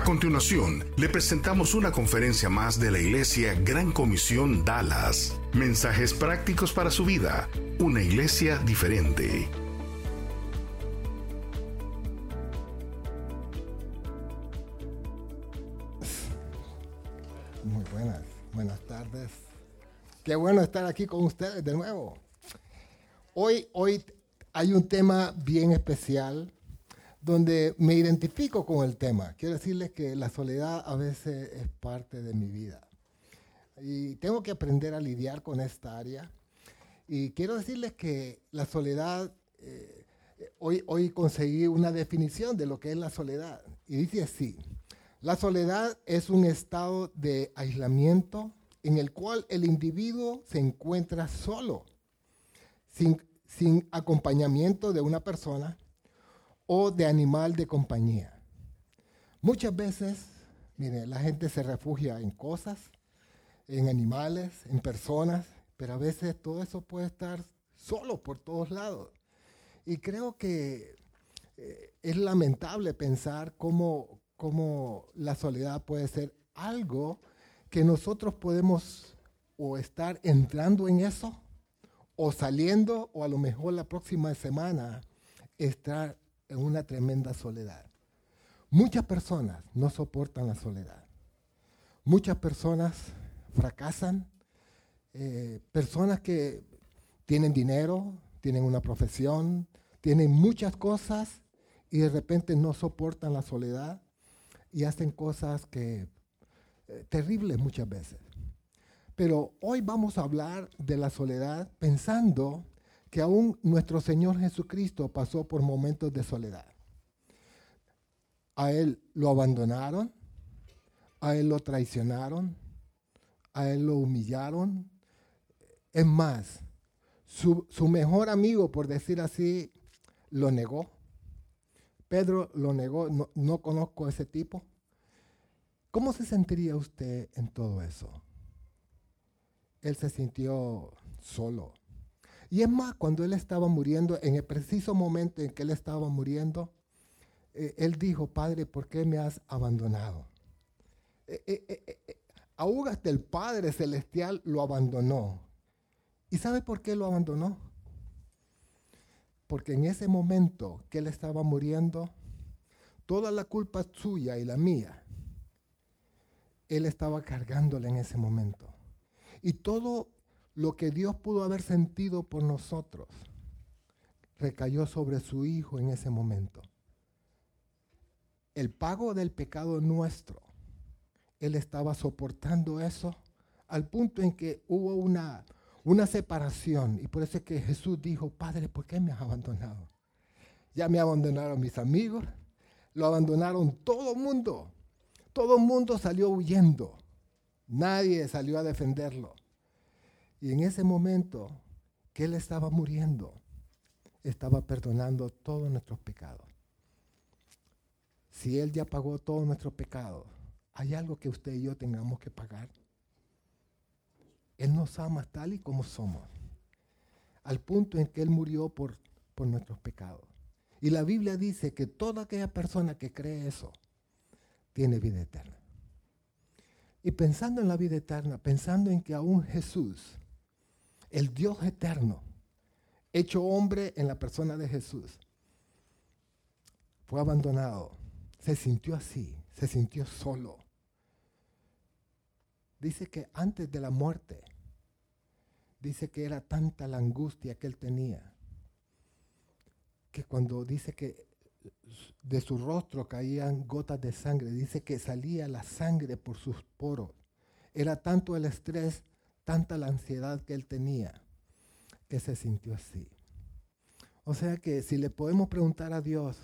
A continuación, le presentamos una conferencia más de la Iglesia Gran Comisión Dallas. Mensajes prácticos para su vida. Una iglesia diferente. Muy buenas, buenas tardes. Qué bueno estar aquí con ustedes de nuevo. Hoy, hoy hay un tema bien especial donde me identifico con el tema. Quiero decirles que la soledad a veces es parte de mi vida. Y tengo que aprender a lidiar con esta área. Y quiero decirles que la soledad, eh, hoy, hoy conseguí una definición de lo que es la soledad. Y dice así, la soledad es un estado de aislamiento en el cual el individuo se encuentra solo, sin, sin acompañamiento de una persona o de animal de compañía. Muchas veces, mire, la gente se refugia en cosas, en animales, en personas, pero a veces todo eso puede estar solo por todos lados. Y creo que eh, es lamentable pensar cómo, cómo la soledad puede ser algo que nosotros podemos o estar entrando en eso, o saliendo, o a lo mejor la próxima semana estar en una tremenda soledad. Muchas personas no soportan la soledad. Muchas personas fracasan. Eh, personas que tienen dinero, tienen una profesión, tienen muchas cosas y de repente no soportan la soledad y hacen cosas que eh, terribles muchas veces. Pero hoy vamos a hablar de la soledad pensando que aún nuestro Señor Jesucristo pasó por momentos de soledad. A Él lo abandonaron, a Él lo traicionaron, a Él lo humillaron. Es más, su, mejor amigo, por decir así, lo negó. Pedro lo negó, no, no conozco a ese tipo. ¿Cómo se sentiría usted en todo eso? Él se sintió solo, y es más, cuando él estaba muriendo, en el preciso momento en que él estaba muriendo, eh, él dijo, Padre, ¿por qué me has abandonado? Eh, eh, hasta el Padre Celestial lo abandonó. ¿Y sabe por qué lo abandonó? Porque en ese momento que él estaba muriendo, toda la culpa suya y la mía, él estaba cargándole en ese momento. Y todo lo que Dios pudo haber sentido por nosotros recayó sobre su Hijo en ese momento. El pago del pecado nuestro, Él estaba soportando eso al punto en que hubo una, una separación. Y por eso es que Jesús dijo, Padre, ¿por qué me has abandonado? Ya me abandonaron mis amigos, lo abandonaron todo el mundo. Todo el mundo salió huyendo. Nadie salió a defenderlo. Y en ese momento que Él estaba muriendo, estaba perdonando todos nuestros pecados. Si Él ya pagó todos nuestros pecados, ¿hay algo que usted y yo tengamos que pagar? Él nos ama tal y como somos, al punto en que Él murió por, por nuestros pecados. Y la Biblia dice que toda aquella persona que cree eso tiene vida eterna. Y pensando en la vida eterna, pensando en que aún Jesús el Dios eterno, hecho hombre en la persona de Jesús, fue abandonado, se sintió así, se sintió solo. Dice que antes de la muerte, dice que era tanta la angustia que él tenía, que cuando dice que de su rostro caían gotas de sangre, dice que salía la sangre por sus poros. Era tanto el estrés tanta la ansiedad que él tenía, que se sintió así. O sea que si le podemos preguntar a Dios,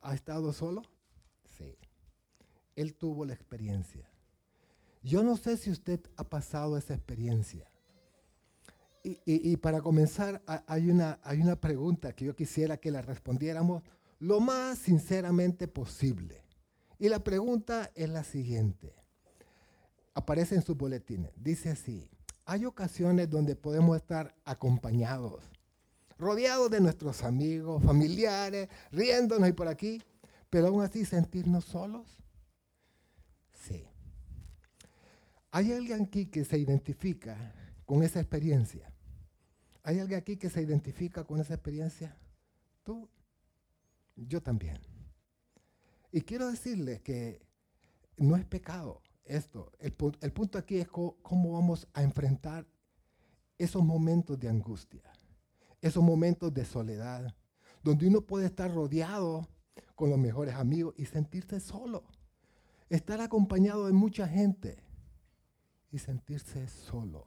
¿ha estado solo? Sí. Él tuvo la experiencia. Yo no sé si usted ha pasado esa experiencia. y, para comenzar, hay una, hay una pregunta que yo quisiera que la respondiéramos lo más sinceramente posible. Y la pregunta es la siguiente. Aparece en sus boletines. Dice así, hay ocasiones donde podemos estar acompañados, rodeados de nuestros amigos, familiares, riéndonos y por aquí, pero aún así sentirnos solos. Sí. ¿Hay alguien aquí que se identifica con esa experiencia? ¿Hay alguien aquí que se identifica con esa experiencia? Tú, yo también. Y quiero decirles que no es pecado esto. El, punto aquí es cómo vamos a enfrentar esos momentos de angustia, esos momentos de soledad, donde uno puede estar rodeado con los mejores amigos y sentirse solo. Estar acompañado de mucha gente y sentirse solo.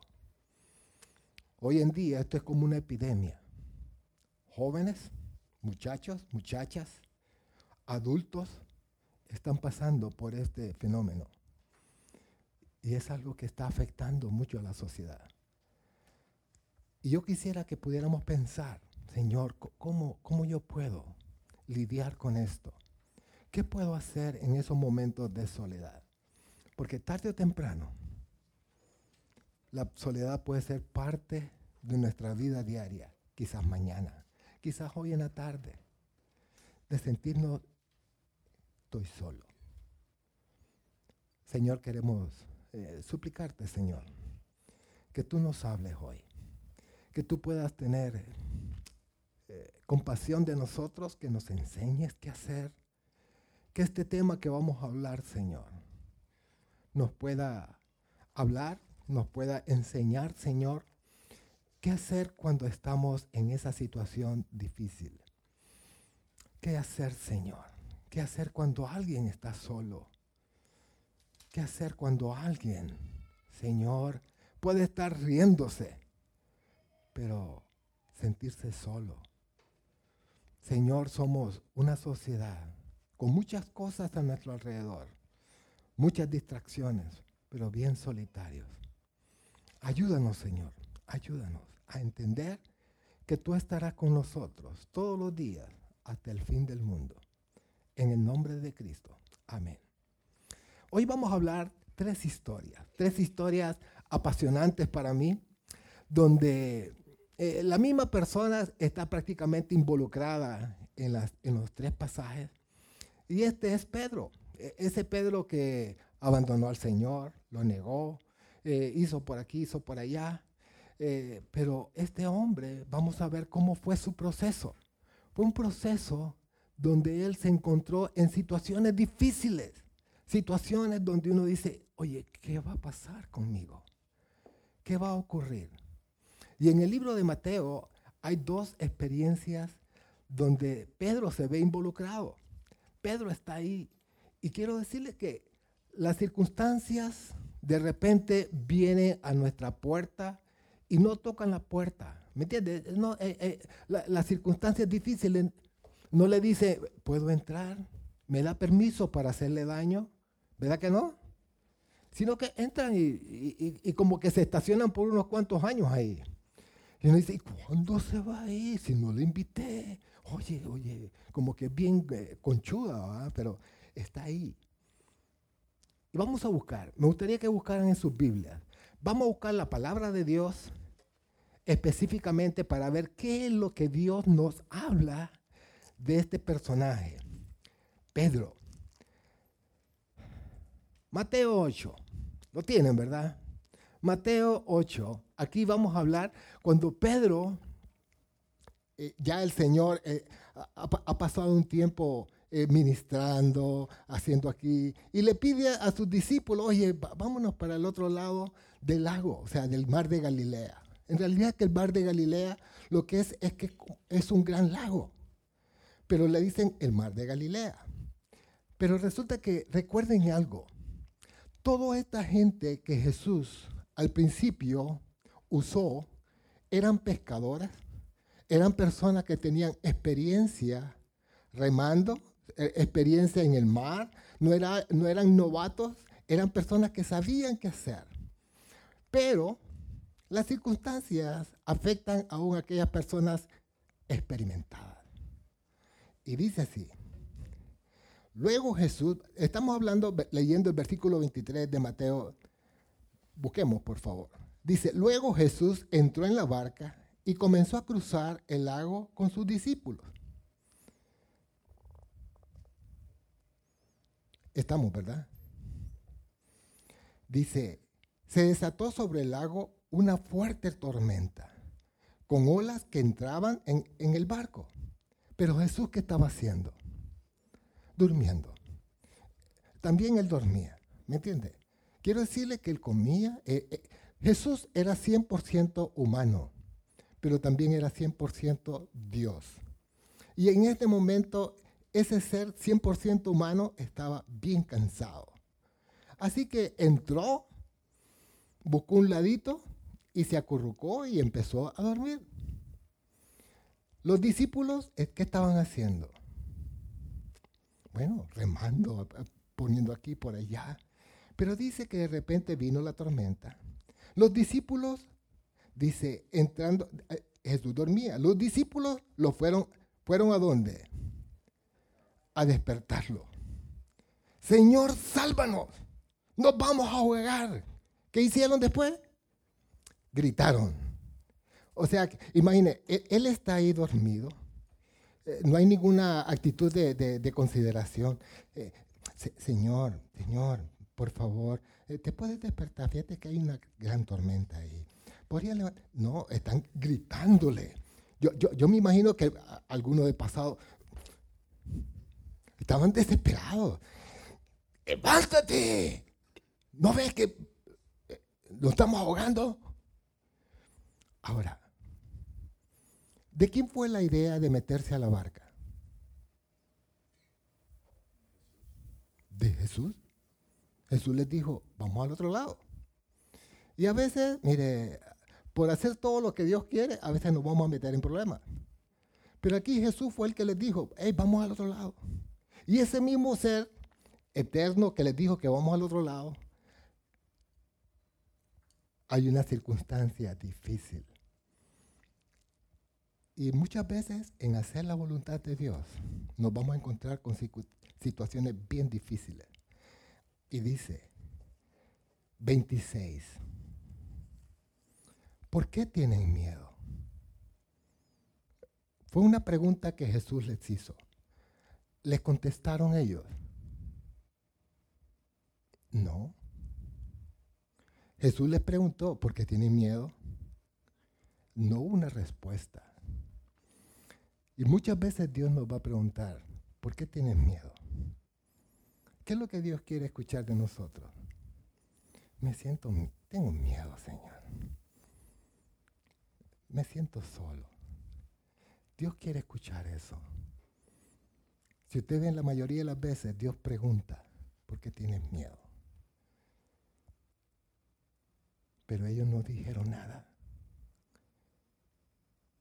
Hoy en día esto es como una epidemia. Jóvenes, muchachos, muchachas, adultos están pasando por este fenómeno. Y es algo que está afectando mucho a la sociedad. Y yo quisiera que pudiéramos pensar, Señor, ¿cómo, cómo yo puedo lidiar con esto? ¿Qué puedo hacer en esos momentos de soledad? Porque tarde o temprano la soledad puede ser parte de nuestra vida diaria, quizás mañana, quizás hoy en la tarde, de sentirnos, estoy solo. Señor, queremos eh, suplicarte, Señor, que tú nos hables hoy, que tú puedas tener eh, compasión de nosotros, que nos enseñes qué hacer, que este tema que vamos a hablar, Señor, nos pueda hablar nos pueda enseñar, Señor, qué hacer cuando estamos en esa situación difícil. ¿Qué hacer, Señor? ¿Qué hacer cuando alguien está solo? ¿Qué hacer cuando alguien, Señor, puede estar riéndose, pero sentirse solo? Señor, somos una sociedad con muchas cosas a nuestro alrededor, muchas distracciones, pero bien solitarios. Ayúdanos, Señor, ayúdanos a entender que tú estarás con nosotros todos los días hasta el fin del mundo. En el nombre de Cristo. Amén. Hoy vamos a hablar tres historias, tres historias apasionantes para mí, donde eh, la misma persona está prácticamente involucrada en, los tres pasajes. Y este es Pedro, e, ese Pedro que abandonó al Señor, lo negó, eh, hizo por aquí, hizo por allá. Eh, pero este hombre, vamos a ver cómo fue su proceso. Fue un proceso donde él se encontró en situaciones difíciles, situaciones donde uno dice, oye, ¿qué va a pasar conmigo? ¿Qué va a ocurrir? Y en el libro de Mateo hay dos experiencias donde Pedro se ve involucrado. Pedro está ahí. Y quiero decirle que las circunstancias de repente viene a nuestra puerta y no tocan la puerta. ¿Me entiendes? No, eh, eh, las circunstancias difíciles no le dice, ¿puedo entrar? ¿Me da permiso para hacerle daño? ¿Verdad que no? Sino que entran y, como que se estacionan por unos cuantos años ahí. Y uno dice, ¿y cuándo se va a ir? Si no le invité. Oye, oye, como que bien eh, conchuda, pero está ahí. Y vamos a buscar, me gustaría que buscaran en sus Biblias, vamos a buscar la palabra de Dios específicamente para ver qué es lo que Dios nos habla de este personaje, Pedro. Mateo 8, lo tienen, ¿verdad? Mateo 8, aquí vamos a hablar cuando Pedro, eh, ya el Señor eh, ha, pasado un tiempo eh, ministrando, haciendo aquí, y le pide a sus discípulos, oye, vámonos para el otro lado del lago, o sea, del mar de Galilea. En realidad que el mar de Galilea lo que es es que es un gran lago, pero le dicen el mar de Galilea. Pero resulta que recuerden algo, toda esta gente que Jesús al principio usó eran pescadoras, eran personas que tenían experiencia remando, eh, experiencia en el mar, no, era, no eran novatos, eran personas que sabían qué hacer. Pero Las circunstancias afectan aún a aquellas personas experimentadas. Y dice así. Luego Jesús, estamos hablando, leyendo el versículo 23 de Mateo. Busquemos, por favor. Dice, luego Jesús entró en la barca y comenzó a cruzar el lago con sus discípulos. Estamos, ¿verdad? Dice, se desató sobre el lago una fuerte tormenta, con olas que entraban en, el barco. Pero Jesús, ¿qué estaba haciendo? Durmiendo. También él dormía, ¿me entiende? Quiero decirle que él comía. Eh, eh, Jesús era 100% humano, pero también era 100% Dios. Y en este momento, ese ser 100% humano estaba bien cansado. Así que entró, buscó un ladito y se acurrucó y empezó a dormir. Los discípulos, eh, ¿qué estaban haciendo? Bueno, remando, poniendo aquí por allá. Pero dice que de repente vino la tormenta. Los discípulos, dice, entrando, eh, Jesús dormía. Los discípulos lo fueron, fueron a dónde? A despertarlo. Señor, sálvanos. Nos vamos a jugar. ¿Qué hicieron después? gritaron. O sea, imagine, él, está ahí dormido. Eh, no hay ninguna actitud de, consideración. Eh, señor, señor, por favor, eh, te puedes despertar. Fíjate que hay una gran tormenta ahí. No, están gritándole. Yo, yo, me imagino que algunos de pasado estaban desesperados. ¡Levántate! ¿No ves que nos estamos ahogando? Ahora, ¿de quién fue la idea de meterse a la barca? De Jesús. Jesús les dijo, vamos al otro lado. Y a veces, mire, por hacer todo lo que Dios quiere, a veces nos vamos a meter en problemas. Pero aquí Jesús fue el que les dijo, hey, vamos al otro lado. Y ese mismo ser eterno que les dijo que vamos al otro lado, hay una circunstancia difícil. Y muchas veces en hacer la voluntad de Dios nos vamos a encontrar con situaciones bien difíciles. Y dice, 26, ¿por qué tienen miedo? Fue una pregunta que Jesús les hizo. ¿Les contestaron ellos? No. Jesús les preguntó, ¿por qué tienen miedo? No una respuesta. Y muchas veces Dios nos va a preguntar, ¿por qué tienes miedo? ¿Qué es lo que Dios quiere escuchar de nosotros? Me siento, tengo miedo, Señor. Me siento solo. Dios quiere escuchar eso. Si ustedes ven la mayoría de las veces, Dios pregunta, ¿por qué tienes miedo? pero ellos no dijeron nada.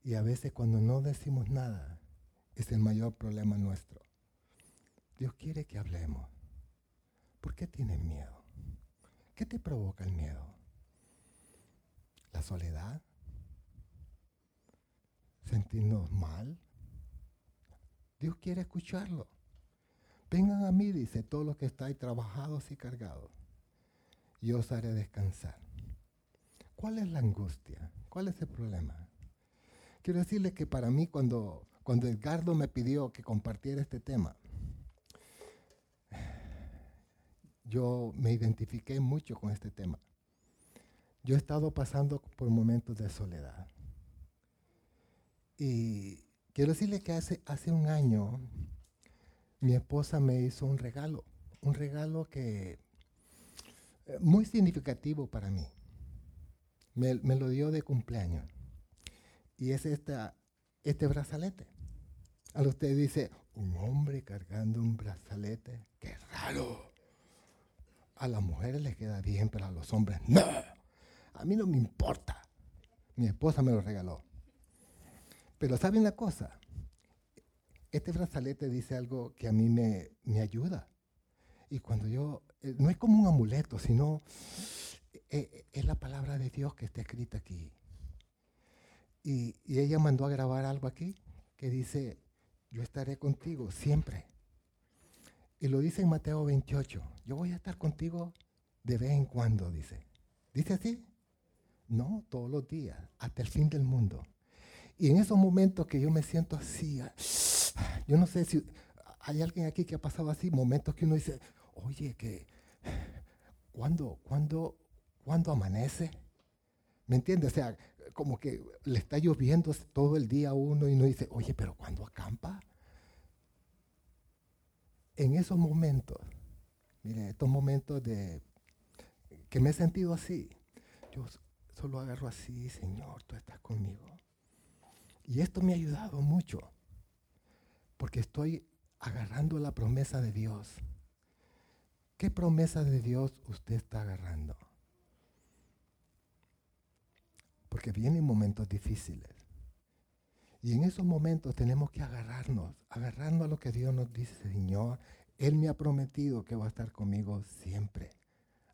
Y a veces cuando no decimos nada, es el mayor problema nuestro. Dios quiere que hablemos. ¿Por qué tienes miedo? ¿Qué te provoca el miedo? ¿La soledad? ¿Sentirnos mal? Dios quiere escucharlo. Vengan a mí, dice, todos los que estáis trabajados y cargados. Yo os haré descansar. ¿Cuál es la angustia? ¿Cuál es el problema? Quiero decirle que para mí cuando, cuando Edgardo me pidió que compartiera este tema, yo me identifiqué mucho con este tema. Yo he estado pasando por momentos de soledad. Y quiero decirle que hace, hace un año mi esposa me hizo un regalo, un regalo que eh, muy significativo para mí me, lo dio de cumpleaños. Y es esta, este brazalete. A usted dice, un hombre cargando un brazalete, qué raro. A las mujeres les queda bien, pero a los hombres no. A mí no me importa. Mi esposa me lo regaló. Pero ¿saben una cosa? Este brazalete dice algo que a mí me, me ayuda. Y cuando yo, eh, no es como un amuleto, sino eh, es la palabra de Dios que está escrita aquí. Y, ella mandó a grabar algo aquí que dice, yo estaré contigo siempre. Y lo dice en Mateo 28, yo voy a estar contigo de vez en cuando, dice. ¿Dice así? No, todos los días, hasta el fin del mundo. Y en esos momentos que yo me siento así, ah, yo no sé si hay alguien aquí que ha pasado así, momentos que uno dice, oye, que ¿cuándo, cuándo, cuándo amanece? ¿Me entiendes? O sea, como que le está lloviendo todo el día a uno y uno dice, oye, pero ¿cuándo acampa? En esos momentos, mire, estos momentos de que me he sentido así, yo solo agarro así, Señor, tú estás conmigo. Y esto me ha ayudado mucho, porque estoy agarrando la promesa de Dios. ¿Qué promesa de Dios usted está agarrando? Porque vienen momentos difíciles. Y en esos momentos tenemos que agarrarnos, agarrarnos a lo que Dios nos dice, Señor, Él me ha prometido que va a estar conmigo siempre.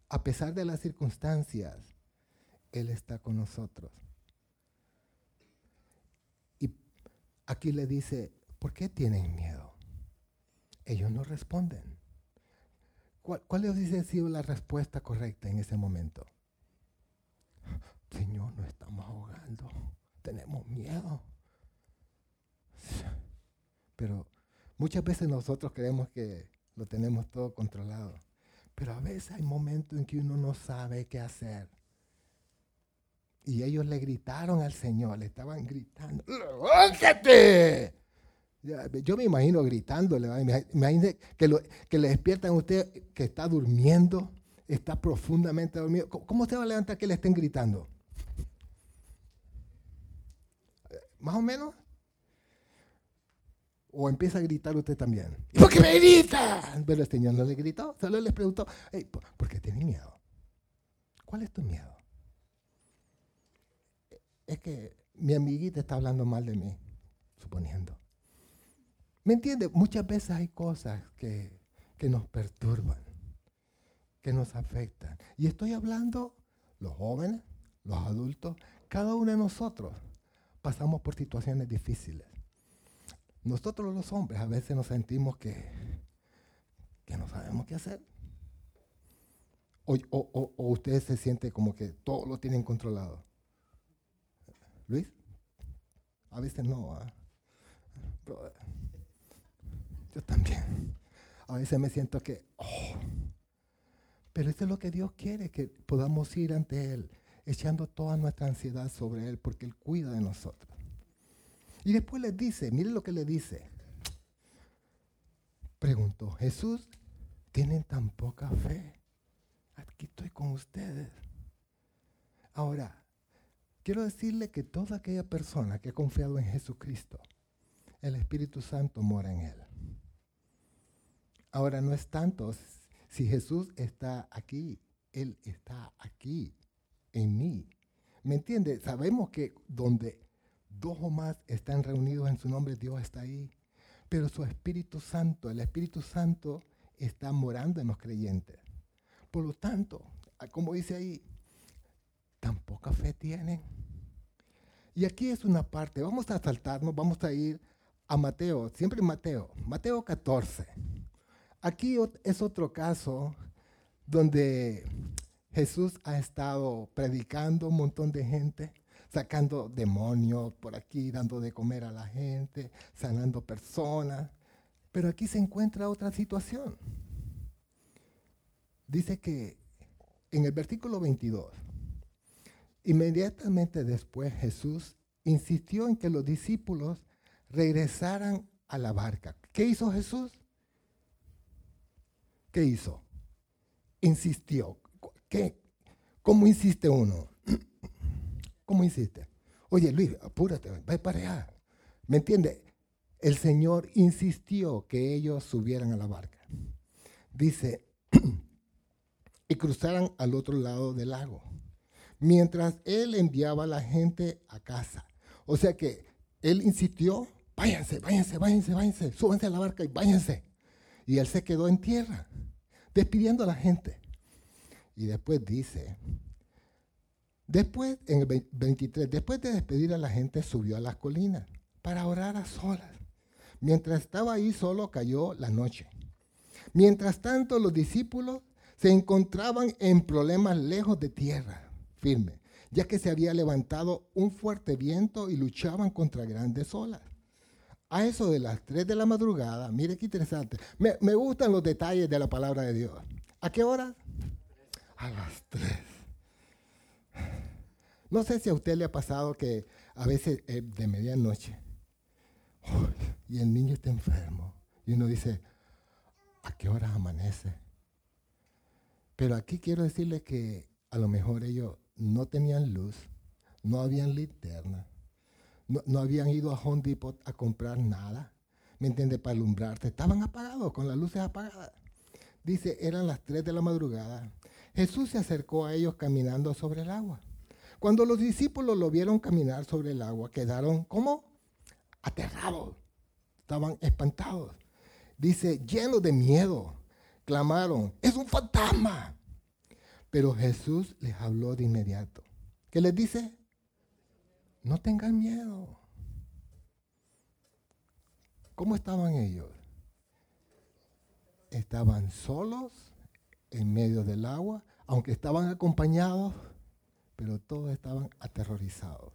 A pesar de las circunstancias, Él está con nosotros. Y aquí le dice, ¿por qué tienen miedo? Ellos no responden. ¿Cuál, cuál les sido la respuesta correcta en ese momento? Señor, nos estamos ahogando, tenemos miedo. Pero muchas veces nosotros creemos que lo tenemos todo controlado. Pero a veces hay momentos en que uno no sabe qué hacer. Y ellos le gritaron al Señor, le estaban gritando, ¡levántate! Yo me imagino gritándole, imagínese que, que le despiertan a usted que está durmiendo, está profundamente dormido. ¿Cómo se va a levantar que le estén gritando? ¿Más o menos? O empieza a gritar usted también. ¿Y por qué me grita? Pero el Señor no le gritó, solo le preguntó, ¿por qué tiene miedo? ¿Cuál es tu miedo? Es que mi amiguita está hablando mal de mí, suponiendo. ¿Me entiende? Muchas veces hay cosas que, nos perturban, que nos afectan. Y estoy hablando los jóvenes, los adultos, cada uno de nosotros pasamos por situaciones difíciles. Nosotros los hombres a veces nos sentimos que, que no sabemos qué hacer. O, o, o, usted se siente como que todo lo tienen controlado. Luis, a veces no. ¿ah? Yo también. A veces me siento que, oh, pero eso es lo que Dios quiere, que podamos ir ante Él, echando toda nuestra ansiedad sobre Él, porque Él cuida de nosotros. Y después les dice, miren lo que le dice. Preguntó, Jesús, ¿tienen tan poca fe? Aquí estoy con ustedes. Ahora, quiero decirle que toda aquella persona que ha confiado en Jesucristo, el Espíritu Santo mora en él. Ahora no es tanto si Jesús está aquí, Él está aquí, en mí. ¿Me entiende? Sabemos que donde dos o más están reunidos en su nombre, Dios está ahí. Pero su Espíritu Santo, el Espíritu Santo está morando en los creyentes. Por lo tanto, como dice ahí, tan poca fe tienen. Y aquí es una parte, vamos a saltarnos, vamos a ir a Mateo, siempre Mateo, Mateo 14. Aquí es otro caso donde Jesús ha estado predicando un montón de gente, sacando demonios por aquí, dando de comer a la gente, sanando personas. Pero aquí se encuentra otra situación. Dice que en el versículo 22, inmediatamente después Jesús insistió en que los discípulos regresaran a la barca. ¿Qué hizo Jesús? ¿Qué hizo? Insistió. ¿Cómo insiste uno? ¿Cómo insiste? Oye, Luis, apúrate, ve para allá. ¿Me entiende? El Señor insistió que ellos subieran a la barca. Dice, y cruzaran al otro lado del lago, mientras Él enviaba a la gente a casa. O sea que Él insistió, váyanse, váyanse, váyanse, váyanse, súbanse a la barca y váyanse. Y Él se quedó en tierra despidiendo a la gente. Y después dice, Después, en el 23, después de despedir a la gente, subió a las colinas para orar a solas. Mientras estaba ahí solo, cayó la noche. Mientras tanto, los discípulos se encontraban en problemas lejos de tierra firme, ya que se había levantado un fuerte viento y luchaban contra grandes olas. A eso de las 3 de la madrugada, mire qué interesante, me, me gustan los detalles de la palabra de Dios. ¿A qué hora? A las 3. No sé si a usted le ha pasado que a veces eh, de medianoche y el niño está enfermo y uno dice, ¿a qué hora amanece? Pero aquí quiero decirle que a lo mejor ellos no tenían luz, no habían linterna, no, habían ido a Home Depot a comprar nada, ¿me entiende? Para alumbrarse. Estaban apagados, con las luces apagadas. Dice, eran las 3 de la madrugada. Jesús se acercó a ellos caminando sobre el agua. Cuando los discípulos lo vieron caminar sobre el agua, quedaron como aterrados, estaban espantados. Dice, llenos de miedo, clamaron, es un fantasma. Pero Jesús les habló de inmediato. ¿Qué les dice? No tengan miedo. ¿Cómo estaban ellos? Estaban solos en medio del agua, aunque estaban acompañados, pero todos estaban aterrorizados.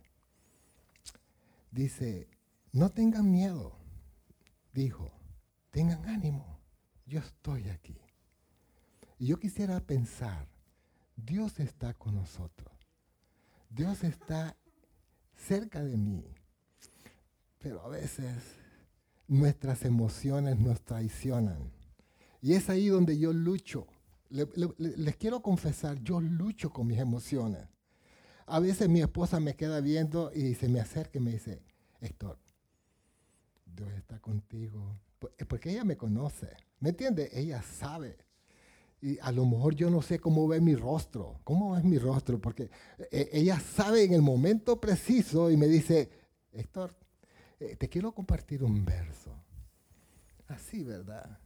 Dice, no tengan miedo, dijo, tengan ánimo, yo estoy aquí. Y yo quisiera pensar, Dios está con nosotros, Dios está cerca de mí, pero a veces nuestras emociones nos traicionan. Y es ahí donde yo lucho. Les quiero confesar, yo lucho con mis emociones. A veces mi esposa me queda viendo y se me acerca y me dice, Héctor, Dios está contigo. Porque ella me conoce, ¿me entiende? Ella sabe. Y a lo mejor yo no sé cómo ve mi rostro, cómo es mi rostro, porque eh, ella sabe en el momento preciso y me dice, Héctor, eh, te quiero compartir un verso. Así, ¿verdad?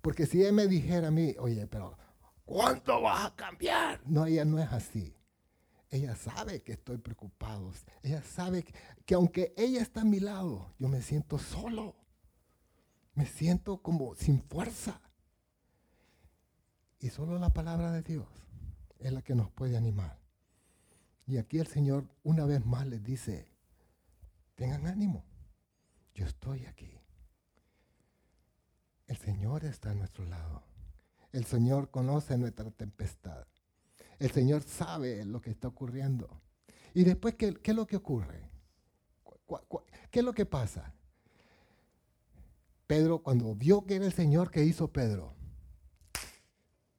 Porque si ella me dijera a mí, oye, pero ¿cuánto vas a cambiar? No, ella no es así. Ella sabe que estoy preocupado. Ella sabe que, aunque ella está a mi lado, yo me siento solo. Me siento como sin fuerza. Y solo la palabra de Dios es la que nos puede animar. Y aquí el Señor una vez más les dice, tengan ánimo, yo estoy aquí. El Señor está a nuestro lado. El Señor conoce nuestra tempestad. El Señor sabe lo que está ocurriendo. Y después, ¿qué, es lo que ocurre? ¿Qué es lo que pasa? Pedro, cuando vio que era el Señor, ¿qué hizo Pedro?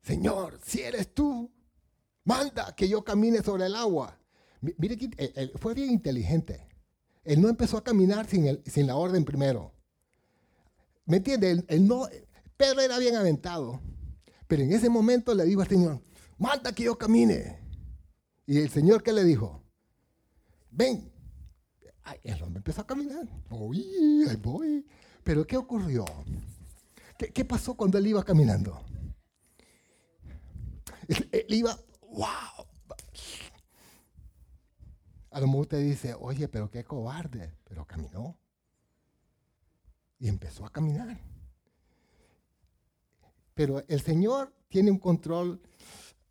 Señor, si eres tú, manda que yo camine sobre el agua. Mire que fue bien inteligente. Él no empezó a caminar sin, la orden primero. ¿Me entiende? Pedro era bien aventado. Pero en ese momento le dijo al Señor, manda que yo camine. Y el Señor, ¿qué le dijo? Ven. el hombre empezó a caminar. Uy, ahí voy. Pero ¿qué ocurrió? ¿Qué, pasó cuando él iba caminando? Él, iba, wow. A lo mejor usted dice, oye, pero qué cobarde. Pero caminó. Y empezó a caminar. Pero el Señor tiene un control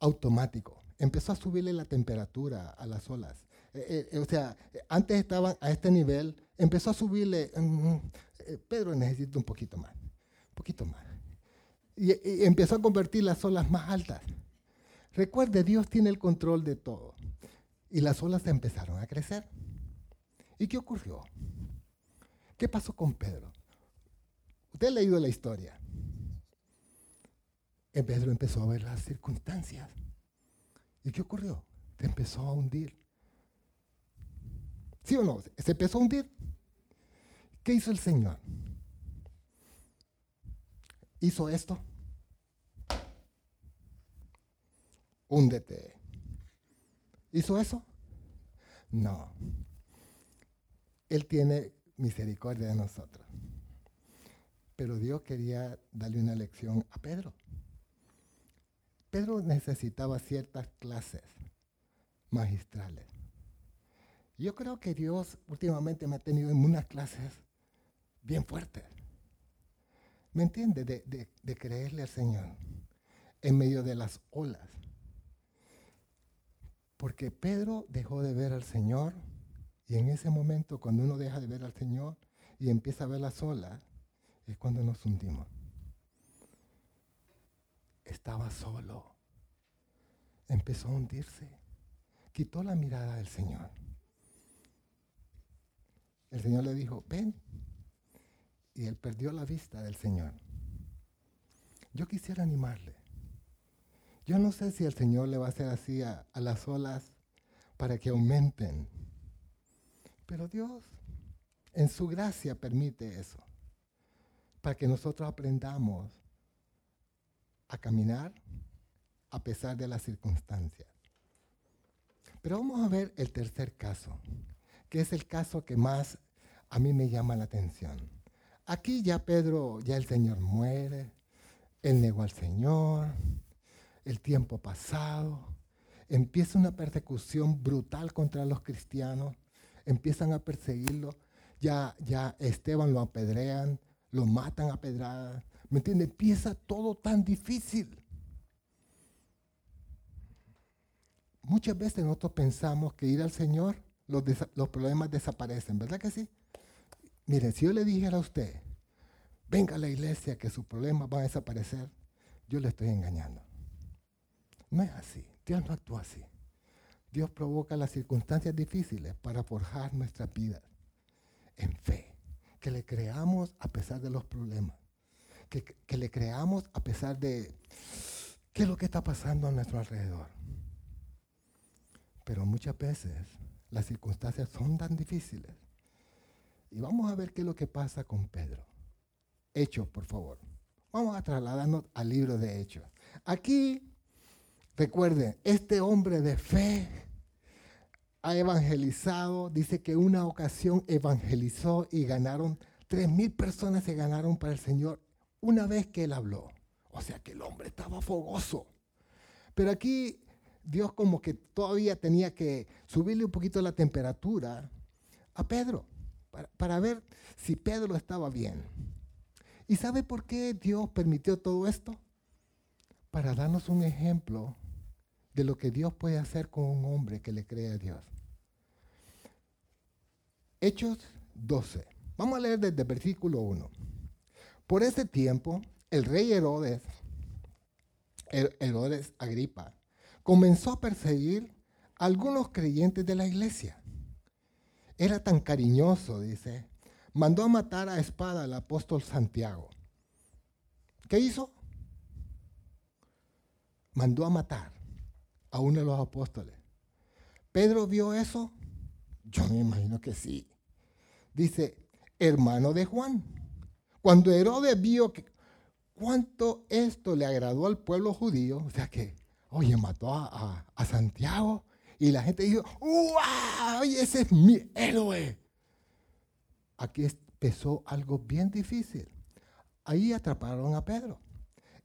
automático. Empezó a subirle la temperatura a las olas. Eh, eh, o sea, antes estaban a este nivel, empezó a subirle, mm, eh, Pedro necesita un poquito más, un poquito más. Y, y, empezó a convertir las olas más altas. Recuerde, Dios tiene el control de todo. Y las olas empezaron a crecer. ¿Y qué ocurrió? ¿Qué pasó con Pedro? Usted ha leído la historia. Pedro empezó a ver las circunstancias. ¿Y qué ocurrió? Se empezó a hundir. ¿Sí o no? Se empezó a hundir. ¿Qué hizo el Señor? Hizo esto. Húndete. ¿Hizo eso? No. Él tiene misericordia de nosotros. Pero Dios quería darle una lección a Pedro. Pedro necesitaba ciertas clases magistrales. Yo creo que Dios últimamente me ha tenido en unas clases bien fuertes. ¿Me entiende? De, de creerle al Señor en medio de las olas. Porque Pedro dejó de ver al Señor y en ese momento cuando uno deja de ver al Señor y empieza a ver las olas, es cuando nos hundimos. Estaba solo. Empezó a hundirse. Quitó la mirada del Señor. El Señor le dijo, ven. Y él perdió la vista del Señor. Yo quisiera animarle. Yo no sé si el Señor le va a hacer así a, las olas para que aumenten. Pero Dios en su gracia permite eso. Para que nosotros aprendamos a caminar a pesar de las circunstancias. Pero vamos a ver el tercer caso, que es el caso que más a mí me llama la atención. Aquí ya Pedro, ya el Señor muere, él negó al Señor, el tiempo pasado, empieza una persecución brutal contra los cristianos, empiezan a perseguirlo, ya, ya Esteban lo apedrean, lo matan a pedradas, ¿me entiende? Empieza todo tan difícil. Muchas veces nosotros pensamos que ir al Señor, los, los problemas desaparecen, ¿verdad que sí? Mire, si yo le dijera a usted, venga a la iglesia que sus problemas van a desaparecer, yo le estoy engañando. No es así. Dios no actúa así. Dios provoca las circunstancias difíciles para forjar nuestra vida en fe. Que le creamos a pesar de los problemas. Que, le creamos a pesar de qué es lo que está pasando a nuestro alrededor. Pero muchas veces las circunstancias son tan difíciles. Y vamos a ver qué es lo que pasa con Pedro. Hechos, por favor. Vamos a trasladarnos al libro de Hechos. Aquí Recuerden, este hombre de fe ha evangelizado, dice que una ocasión evangelizó y ganaron, tres mil personas se ganaron para el Señor una vez que él habló. O sea que el hombre estaba fogoso. Pero aquí Dios como que todavía tenía que subirle un poquito la temperatura a Pedro para, para ver si Pedro estaba bien. ¿Y sabe por qué Dios permitió todo esto? Para darnos un ejemplo de lo que Dios puede hacer con un hombre que le cree a Dios. Hechos 12. Vamos a leer desde el versículo 1. Por ese tiempo, el rey Herodes, Herodes Agripa, comenzó a perseguir a algunos creyentes de la iglesia. Era tan cariñoso, dice, mandó a matar a espada al apóstol Santiago. ¿Qué hizo? Mandó a matar a uno de los apóstoles. ¿Pedro vio eso? Yo me imagino que sí. Dice, hermano de Juan. Cuando Herodes vio que cuánto esto le agradó al pueblo judío, o sea que, oye, mató a, Santiago, y la gente dijo, ¡Wow! Ese es mi héroe. Aquí empezó algo bien difícil. Ahí atraparon a Pedro.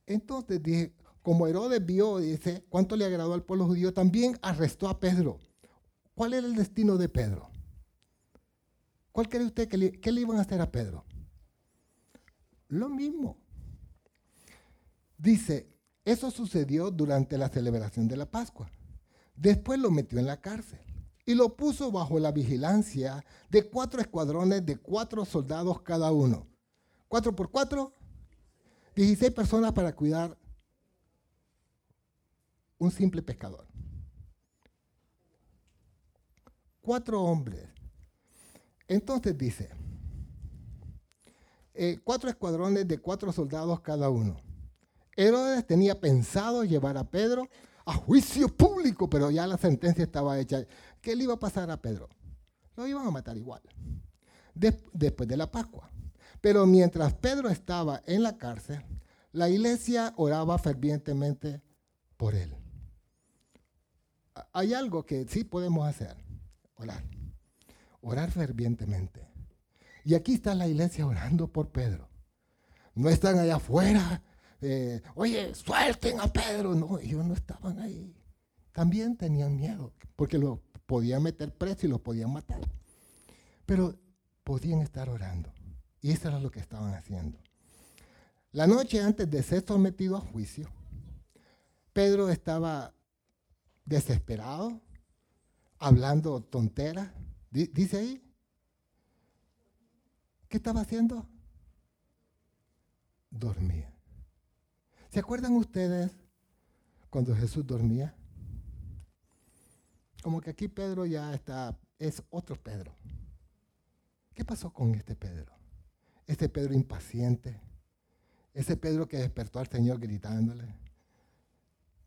Entonces dije, como Herodes vio, dice, cuánto le agradó al pueblo judío, también arrestó a Pedro. ¿Cuál era el destino de Pedro? ¿Cuál cree usted que le iban a hacer a Pedro? Lo mismo. Dice, eso sucedió durante la celebración de la Pascua. Después lo metió en la cárcel y lo puso bajo la vigilancia de cuatro escuadrones de cuatro soldados cada uno. Cuatro por cuatro, 16 personas para cuidar un simple pescador. Cuatro hombres. Entonces dice, eh, cuatro escuadrones de cuatro soldados cada uno. Herodes tenía pensado llevar a Pedro a juicio público, pero ya la sentencia estaba hecha. ¿Qué le iba a pasar a Pedro? Lo iban a matar igual, después de la Pascua. Pero mientras Pedro estaba en la cárcel, la iglesia oraba fervientemente por él hay algo que sí podemos hacer, orar, orar fervientemente. Y aquí está la iglesia orando por Pedro. No están allá afuera, eh, oye, suelten a Pedro. No, ellos no estaban ahí. también tenían miedo, porque lo podían meter preso y los podían matar. Pero podían estar orando. Y eso era lo que estaban haciendo. La noche antes de ser sometido a juicio, Pedro estaba desesperado, hablando tonteras. Dice ahí, ¿qué estaba haciendo? Dormía. ¿Se acuerdan ustedes cuando Jesús dormía? Como que aquí Pedro ya está, es otro Pedro. ¿Qué pasó con este Pedro? Este Pedro impaciente, ese Pedro que despertó al Señor gritándole.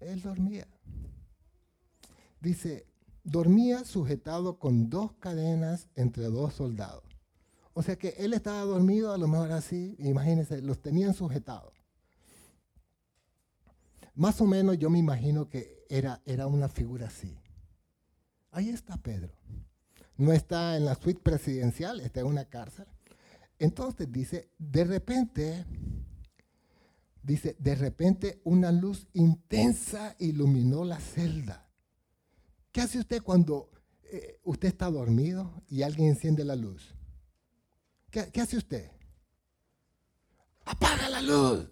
Él dormía. Dice, dormía sujetado con dos cadenas entre dos soldados. O sea que él estaba dormido, a lo mejor así, imagínense, los tenían sujetados. Más o menos yo me imagino que era, era una figura así. Ahí está Pedro. No está en la suite presidencial, está en una cárcel. Entonces dice, de repente, dice, de repente una luz intensa iluminó la celda. ¿Qué hace usted cuando eh, usted está dormido y alguien enciende la luz? ¿Qué, hace usted? Apaga la luz.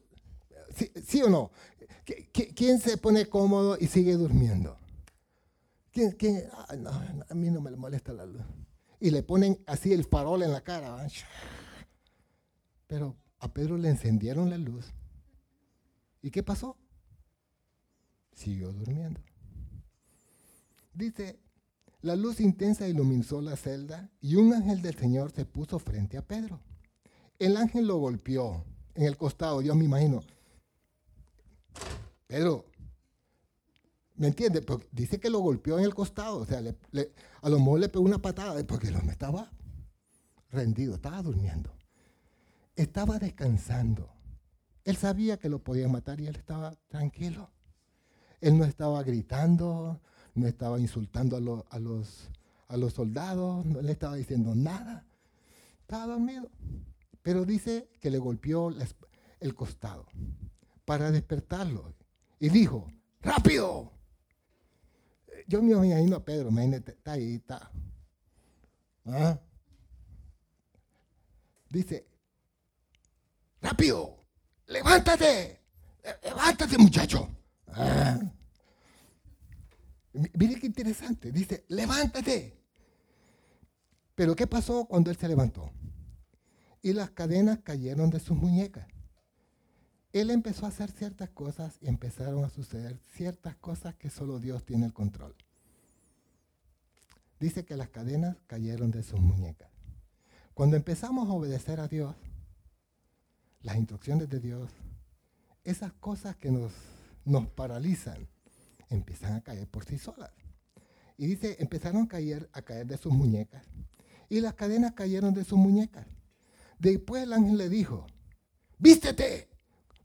¿Sí, o no? ¿Quién se pone cómodo y sigue durmiendo? a mí no me molesta la luz. Y le ponen así el farol en la cara. Pero a Pedro le encendieron la luz. ¿Y qué pasó? Siguió durmiendo. Dice, la luz intensa iluminó la celda y un ángel del Señor se puso frente a Pedro. El ángel lo golpeó en el costado, yo me imagino. Pedro, ¿Me entiende? dice que lo golpeó en el costado. O sea, a lo mejor le pegó una patada porque no estaba rendido, estaba durmiendo. Estaba descansando. Él sabía que lo podía matar y él estaba tranquilo. Él no estaba gritando, no estaba insultando a, los, a los soldados, no le estaba diciendo nada. Estaba dormido. Pero dice que le golpeó el costado para despertarlo. Y dijo, rápido, yo me imagino a Pedro, imagínate, está ahí, está. ¿Ah? Dice, rápido, levántate, levántate muchacho. ¿Ah? Mire qué interesante, dice, levántate. Pero ¿qué pasó cuando él se levantó? Y las cadenas cayeron de sus muñecas. Él empezó a hacer ciertas cosas y empezaron a suceder ciertas cosas que solo Dios tiene el control. Dice que las cadenas cayeron de sus muñecas. Cuando empezamos a obedecer a Dios, las instrucciones de Dios, esas cosas que nos, nos paralizan, empiezan a caer por sí solas. Y dice, empezaron a caer, a caer de sus muñecas. Y las cadenas cayeron de sus muñecas. Después el ángel le dijo, vístete,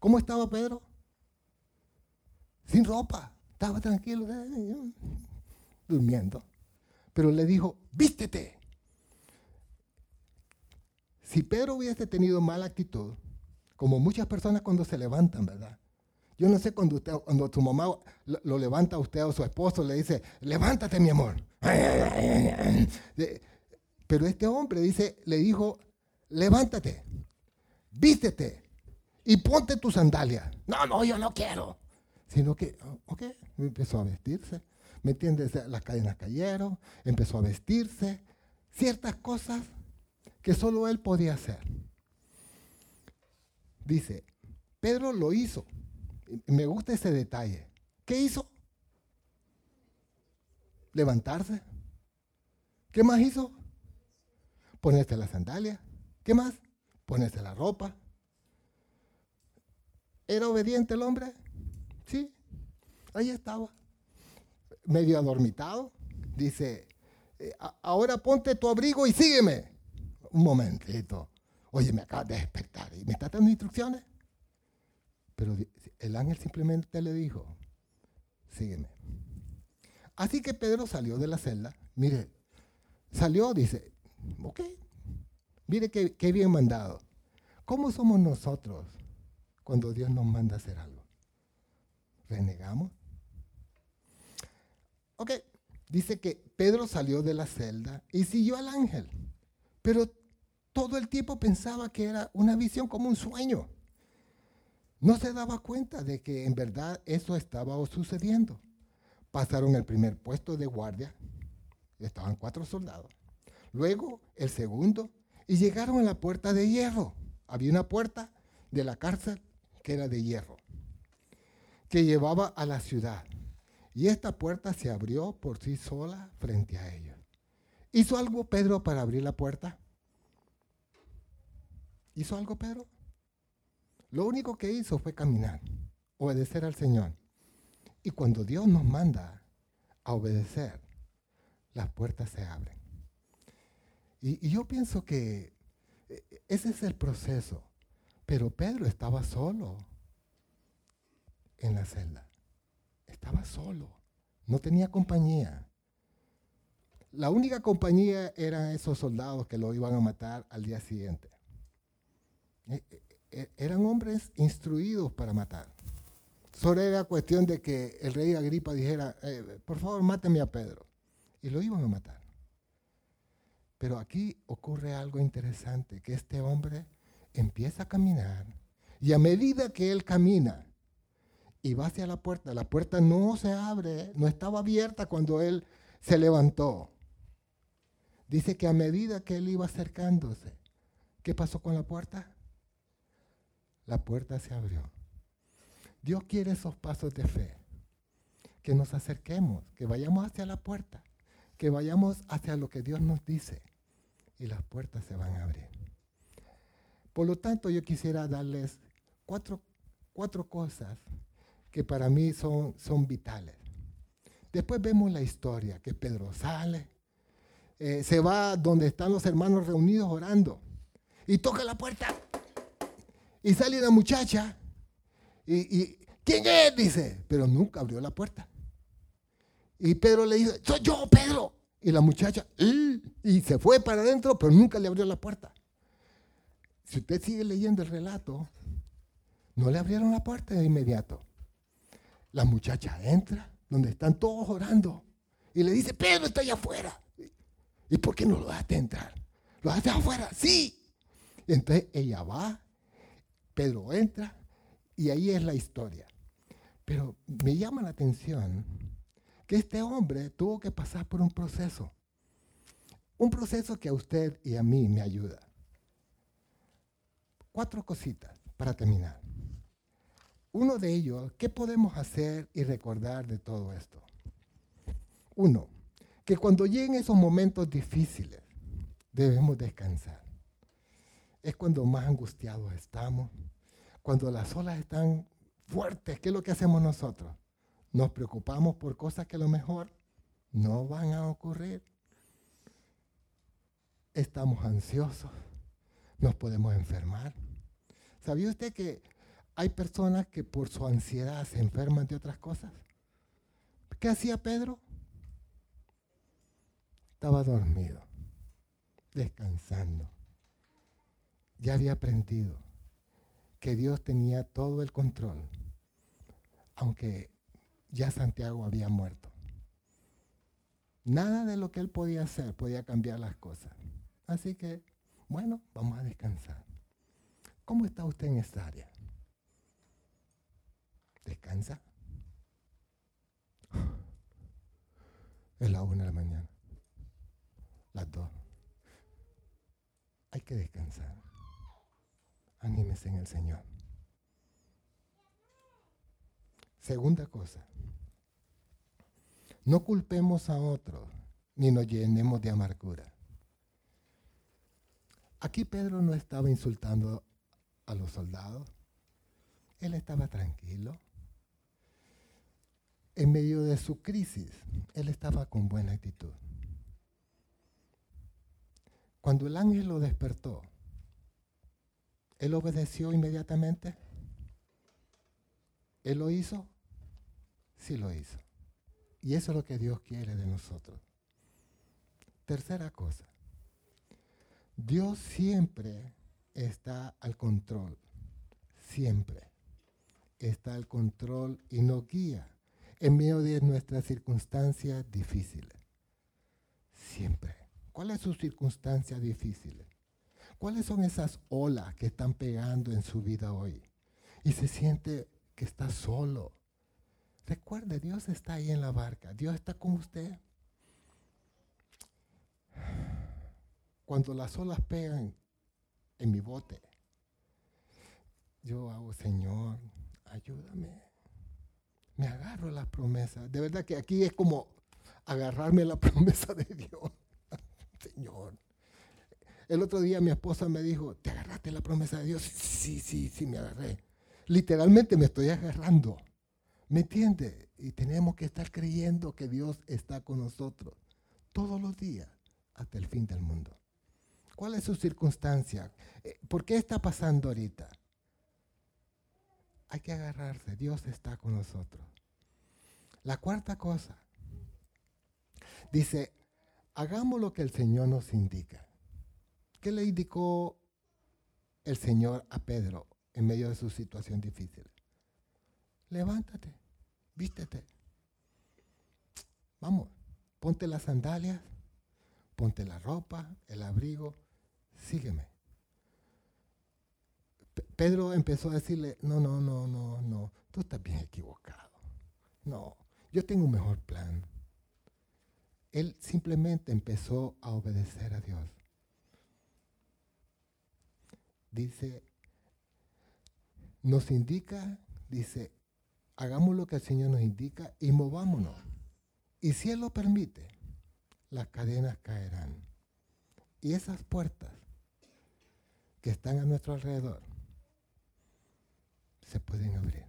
¿Cómo estaba Pedro? Sin ropa. Estaba tranquilo, durmiendo. Pero le dijo, vístete. Si Pedro hubiese tenido mala actitud, como muchas personas cuando se levantan, ¿verdad? Yo no sé cuando, usted, cuando tu mamá lo, levanta a usted o su esposo, le dice, levántate mi amor. Pero este hombre dice, le dijo, levántate, vístete y ponte tu sandalia. No, no, yo no quiero. Sino que, ok, empezó a vestirse. ¿Me entiendes? Las cadenas cayeron, empezó a vestirse. Ciertas cosas que solo él podía hacer. Dice, Pedro lo hizo. Me gusta ese detalle. ¿Qué hizo? Levantarse. ¿Qué más hizo? Ponerse la sandalia. ¿Qué más? Ponerse la ropa. ¿Era obediente el hombre? Sí, ahí estaba. Medio adormitado. Dice, eh, ahora ponte tu abrigo y sígueme. Un momentito. Oye, me acabas de despertar y me está dando instrucciones. Pero el ángel simplemente le dijo, sígueme. Así que Pedro salió de la celda. Mire, salió, dice, ok, mire qué, qué bien mandado. ¿Cómo somos nosotros cuando Dios nos manda a hacer algo? ¿Renegamos? Ok, dice que Pedro salió de la celda y siguió al ángel, pero todo el tiempo pensaba que era una visión como un sueño. No se daba cuenta de que en verdad eso estaba sucediendo. Pasaron el primer puesto de guardia, estaban cuatro soldados. Luego el segundo y llegaron a la puerta de hierro. Había una puerta de la cárcel que era de hierro, que llevaba a la ciudad. Y esta puerta se abrió por sí sola frente a ellos. ¿Hizo algo Pedro para abrir la puerta? ¿Hizo algo Pedro? Lo único que hizo fue caminar, obedecer al Señor. Y cuando Dios nos manda a obedecer, las puertas se abren. Y, y yo pienso que eh, ese es el proceso. Pero Pedro estaba solo en la celda. Estaba solo. No tenía compañía. La única compañía eran esos soldados que lo iban a matar al día siguiente. E, eran hombres instruidos para matar. Solo era cuestión de que el rey Agripa dijera, eh, por favor, máteme a Pedro. Y lo iban a matar. Pero aquí ocurre algo interesante, que este hombre empieza a caminar y a medida que él camina y va hacia la puerta, la puerta no se abre, no estaba abierta cuando él se levantó. Dice que a medida que él iba acercándose, ¿qué pasó con la puerta? La puerta se abrió. Dios quiere esos pasos de fe, que nos acerquemos, que vayamos hacia la puerta, que vayamos hacia lo que Dios nos dice y las puertas se van a abrir. Por lo tanto, yo quisiera darles cuatro, cosas que para mí son, son vitales. Después vemos la historia, que Pedro sale, eh, se va donde están los hermanos reunidos orando y toca la puerta. Y sale una muchacha y, ¿quién es? Dice, pero nunca abrió la puerta. Y Pedro le dice, soy yo, Pedro. Y la muchacha, y se fue para adentro, pero nunca le abrió la puerta. Si usted sigue leyendo el relato, no le abrieron la puerta de inmediato. La muchacha entra donde están todos orando y le dice, Pedro está allá afuera. ¿Y por qué no lo dejaste entrar? ¿Lo dejaste afuera? Sí. entonces ella va, Pedro entra y ahí es la historia. Pero me llama la atención que este hombre tuvo que pasar por un proceso. Un proceso que a usted y a mí me ayuda. Cuatro cositas para terminar. Uno de ellos, ¿qué podemos hacer y recordar de todo esto? Uno, que cuando lleguen esos momentos difíciles, debemos descansar. Es cuando más angustiados estamos, cuando las olas están fuertes, ¿qué es lo que hacemos nosotros? Nos preocupamos por cosas que a lo mejor no van a ocurrir. Estamos ansiosos nos podemos enfermar. ¿Sabía usted que hay personas que por su ansiedad se enferman de otras cosas? ¿Qué hacía Pedro? Estaba dormido, descansando. Ya había aprendido que Dios tenía todo el control, aunque ya Santiago había muerto. Nada de lo que él podía hacer podía cambiar las cosas. Así que bueno, vamos a descansar. ¿Cómo está usted en esta área? ¿Descansa? Es la una de la mañana. Las dos. Hay que descansar. Anímese en el Señor. Segunda cosa. No culpemos a otros ni nos llenemos de amargura. Aquí Pedro no estaba insultando a los soldados. Él estaba tranquilo. En medio de su crisis, él estaba con buena actitud. Cuando el ángel lo despertó, él obedeció inmediatamente. ¿Él lo hizo? Sí lo hizo. Y eso es lo que Dios quiere de nosotros. Tercera cosa. Dios siempre está al control, siempre está al control y nos guía en medio de nuestras circunstancias difíciles. Siempre. ¿Cuáles son sus circunstancias difíciles? ¿Cuáles son esas olas que están pegando en su vida hoy? Y se siente que está solo. Recuerde, Dios está ahí en la barca. Dios está con usted. Cuando las olas pegan en mi bote, yo hago, Señor, ayúdame. Me agarro las promesas. De verdad que aquí es como agarrarme la promesa de Dios. Señor. El otro día mi esposa me dijo, ¿te agarraste la promesa de Dios? Sí, sí, sí, me agarré. Literalmente me estoy agarrando. ¿Me entiende? Y tenemos que estar creyendo que Dios está con nosotros todos los días hasta el fin del mundo. ¿Cuál es su circunstancia? Eh, ¿Por qué está pasando ahorita? Hay que agarrarse. Dios está con nosotros. La cuarta cosa. Dice, hagamos lo que el Señor nos indica. ¿Qué le indicó el Señor a Pedro en medio de su situación difícil? Levántate, vístete. Vamos, ponte las sandalias, ponte la ropa, el abrigo, sígueme. Pedro empezó a decirle, no, no, no, no, no, tú estás bien equivocado. No, yo tengo un mejor plan. Él simplemente empezó a obedecer a Dios. Dice, nos indica, dice, hagamos lo que el Señor nos indica y movámonos. Y si Él lo permite, las cadenas caerán. Y esas puertas que están a nuestro alrededor se pueden abrir.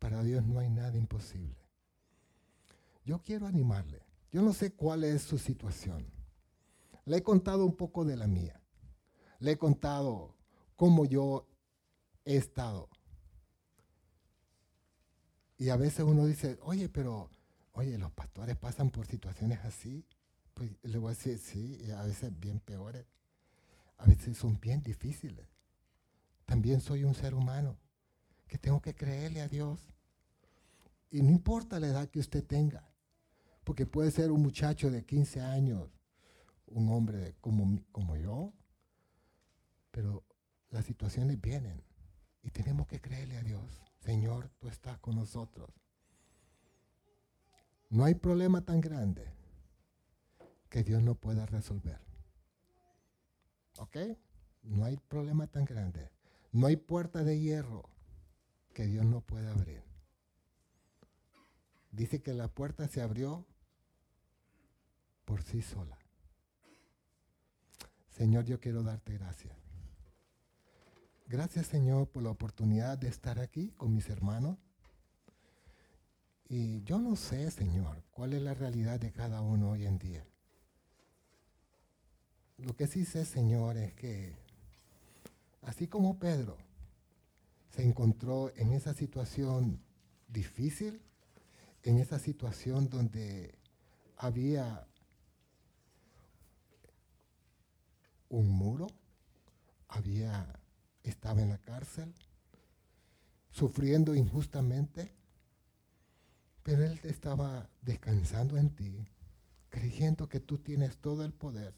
Para Dios no hay nada imposible. Yo quiero animarle. Yo no sé cuál es su situación. Le he contado un poco de la mía. Le he contado cómo yo he estado. Y a veces uno dice, oye, pero, oye, los pastores pasan por situaciones así. Pues le voy a decir, sí, a veces bien peores. A veces son bien difíciles. También soy un ser humano que tengo que creerle a Dios. Y no importa la edad que usted tenga, porque puede ser un muchacho de 15 años, un hombre como, como yo, pero las situaciones vienen y tenemos que creerle a Dios. Señor, tú estás con nosotros. No hay problema tan grande que Dios no pueda resolver. ¿Ok? No hay problema tan grande. No hay puerta de hierro que Dios no pueda abrir. Dice que la puerta se abrió por sí sola. Señor, yo quiero darte gracias. Gracias, Señor, por la oportunidad de estar aquí con mis hermanos. Y yo no sé, Señor, cuál es la realidad de cada uno hoy en día. Lo que sí sé, Señor, es que así como Pedro se encontró en esa situación difícil, en esa situación donde había un muro, había, estaba en la cárcel, sufriendo injustamente, pero él estaba descansando en ti, creyendo que tú tienes todo el poder,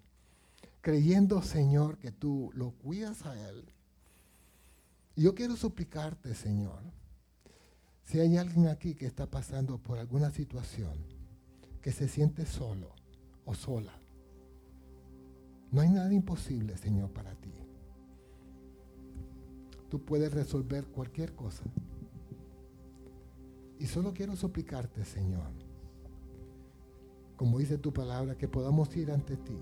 creyendo, Señor, que tú lo cuidas a él yo quiero suplicarte, Señor, si hay alguien aquí que está pasando por alguna situación, que se siente solo o sola, no hay nada imposible, Señor, para ti. Tú puedes resolver cualquier cosa. Y solo quiero suplicarte, Señor, como dice tu palabra, que podamos ir ante ti,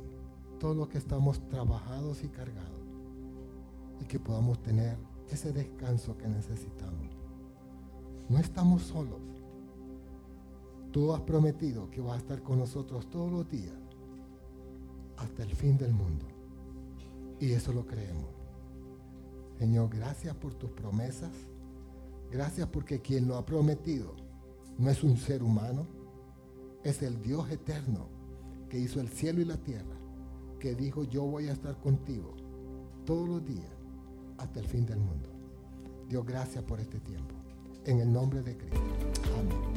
todos los que estamos trabajados y cargados, y que podamos tener ese descanso que necesitamos. No estamos solos. Tú has prometido que vas a estar con nosotros todos los días hasta el fin del mundo. Y eso lo creemos. Señor, gracias por tus promesas. Gracias porque quien lo ha prometido no es un ser humano, es el Dios eterno que hizo el cielo y la tierra, que dijo yo voy a estar contigo todos los días hasta el fin del mundo. Dios, gracias por este tiempo. En el nombre de Cristo. Amén.